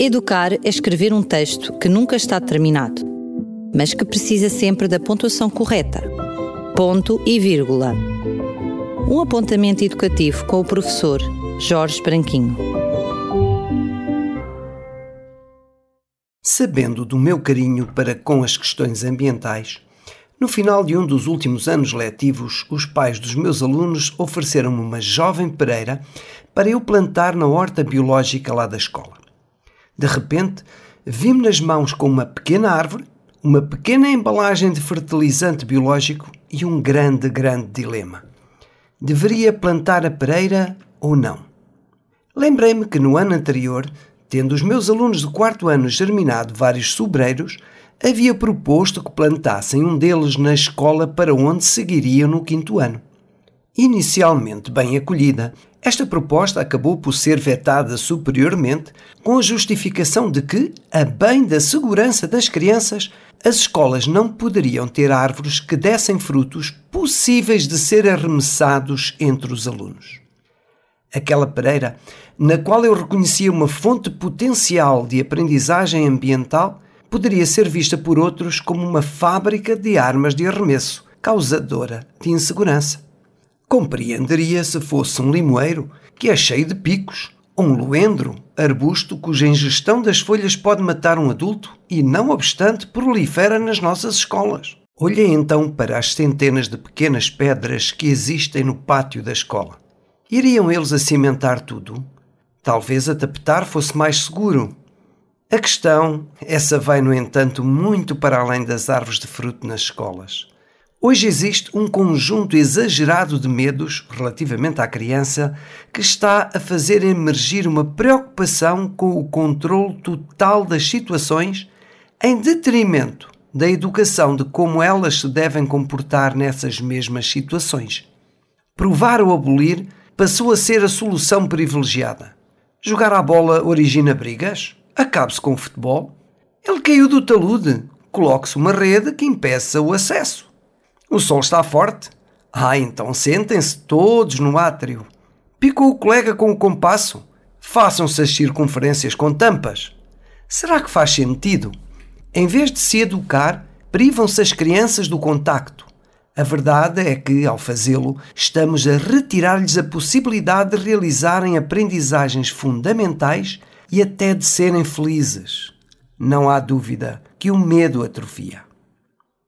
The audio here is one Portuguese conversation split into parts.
Educar é escrever um texto que nunca está terminado, mas que precisa sempre da pontuação correta. Ponto e vírgula. Um apontamento educativo com o professor Jorge Branquinho. Sabendo do meu carinho para com as questões ambientais, no final de um dos últimos anos letivos, os pais dos meus alunos ofereceram-me uma jovem pereira para eu plantar na horta biológica lá da escola. De repente, vi-me nas mãos com uma pequena árvore, uma pequena embalagem de fertilizante biológico e um grande, grande dilema. Deveria plantar a pereira ou não? Lembrei-me que no ano anterior, tendo os meus alunos do quarto ano germinado vários sobreiros, havia proposto que plantassem um deles na escola para onde seguiriam no quinto ano. Inicialmente bem acolhida, esta proposta acabou por ser vetada superiormente com a justificação de que, a bem da segurança das crianças, as escolas não poderiam ter árvores que dessem frutos possíveis de ser arremessados entre os alunos. Aquela pereira, na qual eu reconhecia uma fonte potencial de aprendizagem ambiental, poderia ser vista por outros como uma fábrica de armas de arremesso, causadora de insegurança. Compreenderia se fosse um limoeiro que é cheio de picos, ou um luendro, arbusto cuja ingestão das folhas pode matar um adulto e, não obstante, prolifera nas nossas escolas. Olhei então para as centenas de pequenas pedras que existem no pátio da escola. Iriam eles a cimentar tudo? Talvez a tapetar fosse mais seguro. A questão, essa vai, no entanto, muito para além das árvores de fruto nas escolas. Hoje existe um conjunto exagerado de medos relativamente à criança que está a fazer emergir uma preocupação com o controle total das situações em detrimento da educação de como elas se devem comportar nessas mesmas situações. Provar ou abolir passou a ser a solução privilegiada. Jogar à bola origina brigas? Acabe-se com o futebol? Ele caiu do talude. Coloque-se uma rede que impeça o acesso. O sol está forte? Ah, então sentem-se todos no átrio. Picou o colega com o compasso? Façam-se as circunferências com tampas. Será que faz sentido? Em vez de se educar, privam-se as crianças do contacto. A verdade é que, ao fazê-lo, estamos a retirar-lhes a possibilidade de realizarem aprendizagens fundamentais e até de serem felizes. Não há dúvida que o medo atrofia.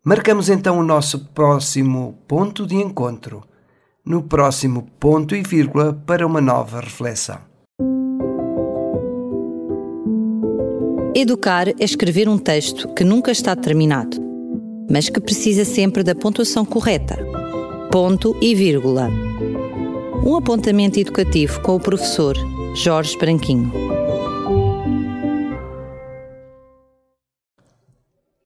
Marcamos então o nosso próximo ponto de encontro, no próximo ponto e vírgula para uma nova reflexão. Educar é escrever um texto que nunca está terminado, mas que precisa sempre da pontuação correta. Ponto e vírgula. Um apontamento educativo com o professor Jorge Branquinho.